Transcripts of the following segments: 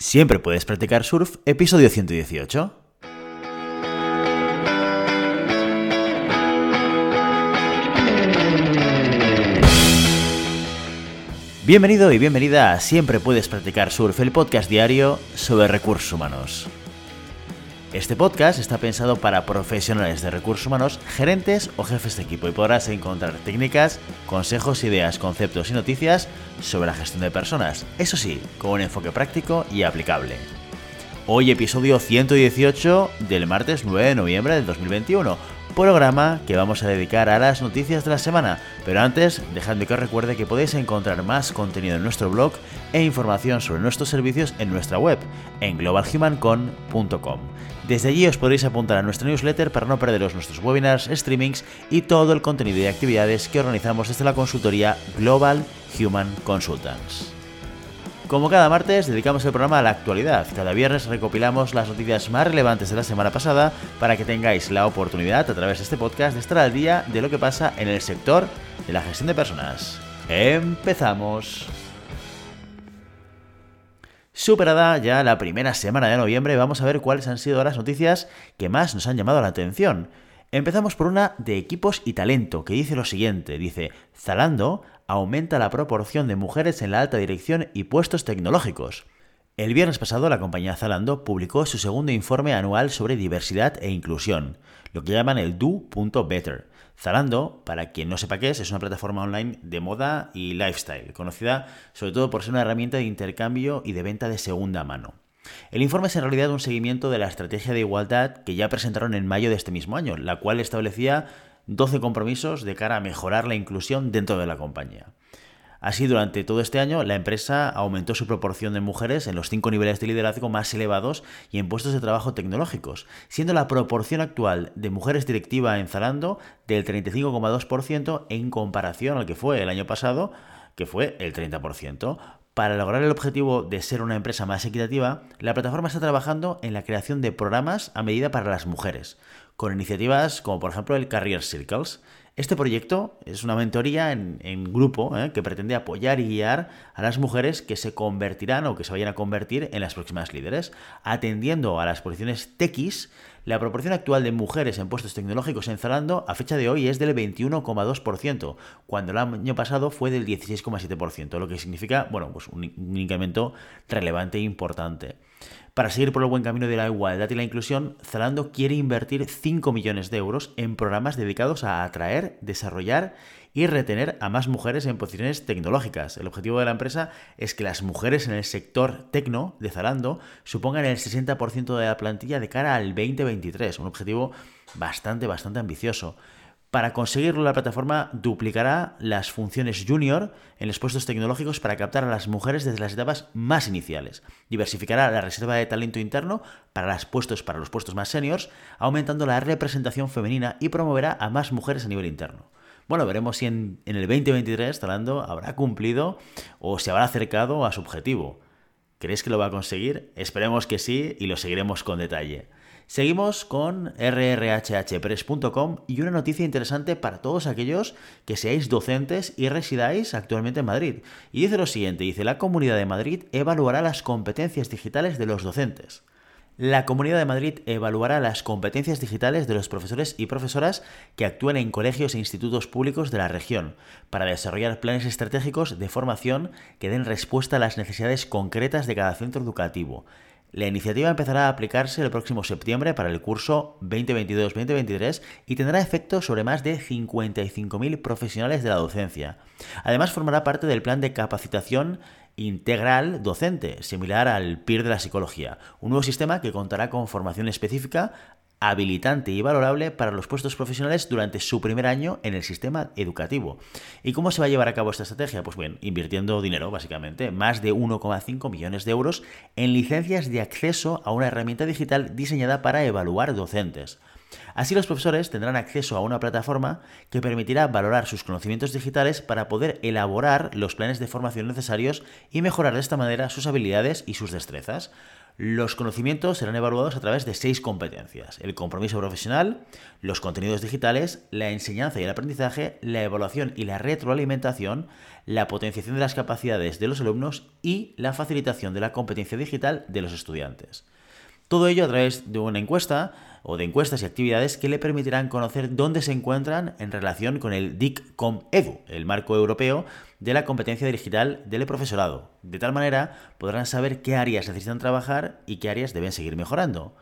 Siempre puedes practicar surf, episodio 118. Bienvenido y bienvenida a Siempre puedes practicar surf, el podcast diario sobre recursos humanos. Este podcast está pensado para profesionales de recursos humanos, gerentes o jefes de equipo y podrás encontrar técnicas, consejos, ideas, conceptos y noticias sobre la gestión de personas, eso sí, con un enfoque práctico y aplicable. Hoy episodio 118 del martes 9 de noviembre del 2021, programa que vamos a dedicar a las noticias de la semana, pero antes dejadme que os recuerde que podéis encontrar más contenido en nuestro blog e información sobre nuestros servicios en nuestra web, en globalhumancon.com. Desde allí os podréis apuntar a nuestra newsletter para no perderos nuestros webinars, streamings y todo el contenido y actividades que organizamos desde la consultoría Global Human Consultants. Como cada martes, dedicamos el programa a la actualidad. Cada viernes recopilamos las noticias más relevantes de la semana pasada para que tengáis la oportunidad a través de este podcast de estar al día de lo que pasa en el sector de la gestión de personas. ¡Empezamos! Superada ya la primera semana de noviembre, vamos a ver cuáles han sido las noticias que más nos han llamado la atención. Empezamos por una de equipos y talento, que dice lo siguiente, dice, Zalando aumenta la proporción de mujeres en la alta dirección y puestos tecnológicos. El viernes pasado la compañía Zalando publicó su segundo informe anual sobre diversidad e inclusión, lo que llaman el Do.Better. Zalando, para quien no sepa qué es, es una plataforma online de moda y lifestyle, conocida sobre todo por ser una herramienta de intercambio y de venta de segunda mano. El informe es en realidad un seguimiento de la estrategia de igualdad que ya presentaron en mayo de este mismo año, la cual establecía 12 compromisos de cara a mejorar la inclusión dentro de la compañía. Así, durante todo este año, la empresa aumentó su proporción de mujeres en los cinco niveles de liderazgo más elevados y en puestos de trabajo tecnológicos, siendo la proporción actual de mujeres directiva en Zalando del 35,2% en comparación al que fue el año pasado, que fue el 30%. Para lograr el objetivo de ser una empresa más equitativa, la plataforma está trabajando en la creación de programas a medida para las mujeres, con iniciativas como por ejemplo el Career Circles, este proyecto es una mentoría en, grupo ¿eh? que pretende apoyar y guiar a las mujeres que se convertirán o que se vayan a convertir en las próximas líderes. Atendiendo a las posiciones TX, la proporción actual de mujeres en puestos tecnológicos en Zalando a fecha de hoy es del 21,2%, cuando el año pasado fue del 16,7%, lo que significa, bueno, pues un incremento relevante e importante. Para seguir por el buen camino de la igualdad y la inclusión, Zalando quiere invertir 5 millones de euros en programas dedicados a atraer, desarrollar y retener a más mujeres en posiciones tecnológicas. El objetivo de la empresa es que las mujeres en el sector tecno de Zalando supongan el 60% de la plantilla de cara al 2023, un objetivo bastante, bastante ambicioso. Para conseguirlo, la plataforma duplicará las funciones junior en los puestos tecnológicos para captar a las mujeres desde las etapas más iniciales. Diversificará la reserva de talento interno para, los puestos, más seniors, aumentando la representación femenina y promoverá a más mujeres a nivel interno. Bueno, veremos si en, el 2023 Talando habrá cumplido o se habrá acercado a su objetivo. ¿Crees que lo va a conseguir? Esperemos que sí y lo seguiremos con detalle. Seguimos con rrhhpress.com y una noticia interesante para todos aquellos que seáis docentes y residáis actualmente en Madrid. Y dice lo siguiente, dice, la Comunidad de Madrid evaluará las competencias digitales de los docentes. La Comunidad de Madrid evaluará las competencias digitales de los profesores y profesoras que actúen en colegios e institutos públicos de la región, para desarrollar planes estratégicos de formación que den respuesta a las necesidades concretas de cada centro educativo la iniciativa empezará a aplicarse el próximo septiembre para el curso 2022-2023 y tendrá efecto sobre más de 55.000 profesionales de la docencia. Además, formará parte del plan de capacitación integral docente, similar al PIR de la psicología, un nuevo sistema que contará con formación específica habilitante y valorable para los puestos profesionales durante su primer año en el sistema educativo. ¿Y cómo se va a llevar a cabo esta estrategia? Pues bien, invirtiendo dinero, básicamente, más de 1,5 millones de euros en licencias de acceso a una herramienta digital diseñada para evaluar docentes. Así los profesores tendrán acceso a una plataforma que permitirá valorar sus conocimientos digitales para poder elaborar los planes de formación necesarios y mejorar de esta manera sus habilidades y sus destrezas. Los conocimientos serán evaluados a través de seis competencias. El compromiso profesional, los contenidos digitales, la enseñanza y el aprendizaje, la evaluación y la retroalimentación, la potenciación de las capacidades de los alumnos y la facilitación de la competencia digital de los estudiantes. Todo ello a través de una encuesta o de encuestas y actividades que le permitirán conocer dónde se encuentran en relación con el DICCOM EDU, el marco europeo de la competencia digital del profesorado. De tal manera podrán saber qué áreas necesitan trabajar y qué áreas deben seguir mejorando.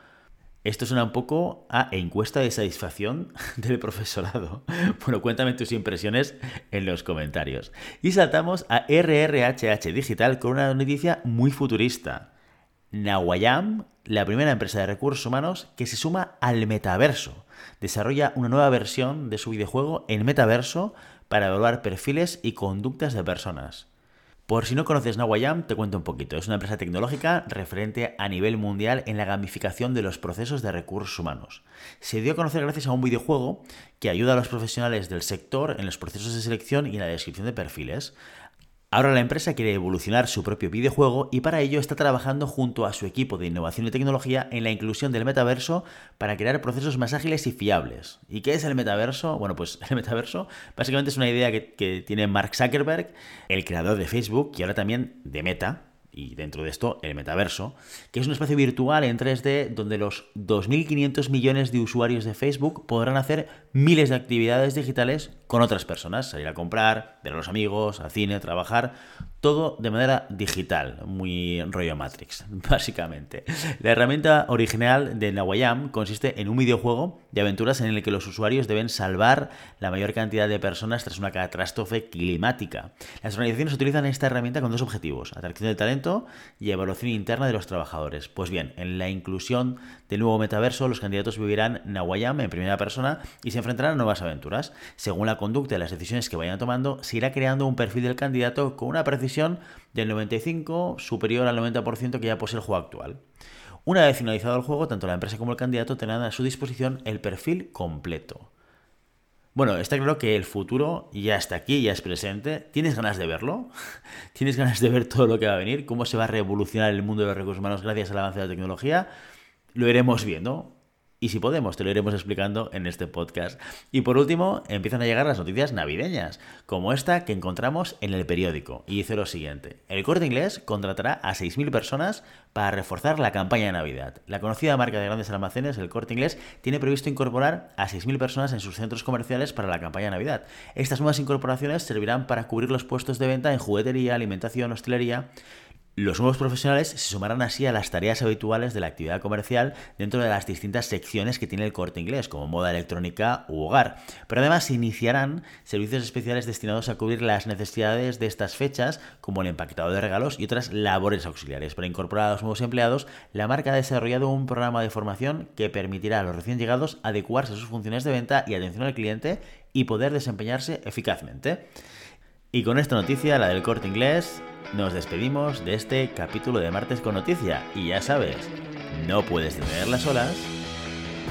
Esto suena un poco a encuesta de satisfacción del profesorado. Bueno, cuéntame tus impresiones en los comentarios. Y saltamos a RRHH Digital con una noticia muy futurista. Nawayam, la primera empresa de recursos humanos que se suma al metaverso. Desarrolla una nueva versión de su videojuego en metaverso para evaluar perfiles y conductas de personas. Por si no conoces Nawayam, te cuento un poquito. Es una empresa tecnológica referente a nivel mundial en la gamificación de los procesos de recursos humanos. Se dio a conocer gracias a un videojuego que ayuda a los profesionales del sector en los procesos de selección y en la descripción de perfiles. Ahora la empresa quiere evolucionar su propio videojuego y para ello está trabajando junto a su equipo de innovación y tecnología en la inclusión del metaverso para crear procesos más ágiles y fiables. ¿Y qué es el metaverso? Bueno, pues el metaverso básicamente es una idea que, que tiene Mark Zuckerberg, el creador de Facebook y ahora también de Meta, y dentro de esto el metaverso, que es un espacio virtual en 3D donde los 2.500 millones de usuarios de Facebook podrán hacer miles de actividades digitales con otras personas, salir a comprar, ver a los amigos, al cine, trabajar, todo de manera digital, muy rollo Matrix, básicamente. La herramienta original de Nawayam consiste en un videojuego de aventuras en el que los usuarios deben salvar la mayor cantidad de personas tras una catástrofe climática. Las organizaciones utilizan esta herramienta con dos objetivos, atracción de talento y evaluación interna de los trabajadores. Pues bien, en la inclusión del nuevo metaverso, los candidatos vivirán Nawayam en primera persona y se enfrentarán a nuevas aventuras. Según la conducta y las decisiones que vayan tomando, se irá creando un perfil del candidato con una precisión del 95 superior al 90% que ya posee el juego actual. Una vez finalizado el juego, tanto la empresa como el candidato tendrán a su disposición el perfil completo. Bueno, está claro que el futuro ya está aquí, ya es presente. ¿Tienes ganas de verlo? ¿Tienes ganas de ver todo lo que va a venir? ¿Cómo se va a revolucionar el mundo de los recursos humanos gracias al avance de la tecnología? Lo iremos viendo. Y si podemos, te lo iremos explicando en este podcast. Y por último, empiezan a llegar las noticias navideñas, como esta que encontramos en el periódico. Y dice lo siguiente, el corte inglés contratará a 6.000 personas para reforzar la campaña de Navidad. La conocida marca de grandes almacenes, el corte inglés, tiene previsto incorporar a 6.000 personas en sus centros comerciales para la campaña de Navidad. Estas nuevas incorporaciones servirán para cubrir los puestos de venta en juguetería, alimentación, hostelería, los nuevos profesionales se sumarán así a las tareas habituales de la actividad comercial dentro de las distintas secciones que tiene el corte inglés, como moda electrónica u hogar. Pero además se iniciarán servicios especiales destinados a cubrir las necesidades de estas fechas, como el empaquetado de regalos y otras labores auxiliares. Para incorporar a los nuevos empleados, la marca ha desarrollado un programa de formación que permitirá a los recién llegados adecuarse a sus funciones de venta y atención al cliente y poder desempeñarse eficazmente. Y con esta noticia, la del corte inglés, nos despedimos de este capítulo de Martes con Noticia. Y ya sabes, no puedes detener las olas,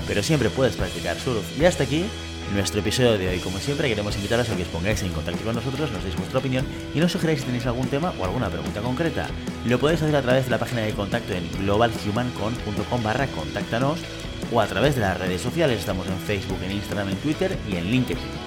pero siempre puedes practicar surf. Y hasta aquí nuestro episodio de hoy. Como siempre, queremos invitaros a que os pongáis en contacto con nosotros, nos deis vuestra opinión y nos sugeráis si tenéis algún tema o alguna pregunta concreta. Lo podéis hacer a través de la página de contacto en globalhumancon.com barra contáctanos o a través de las redes sociales. Estamos en Facebook, en Instagram, en Twitter y en LinkedIn.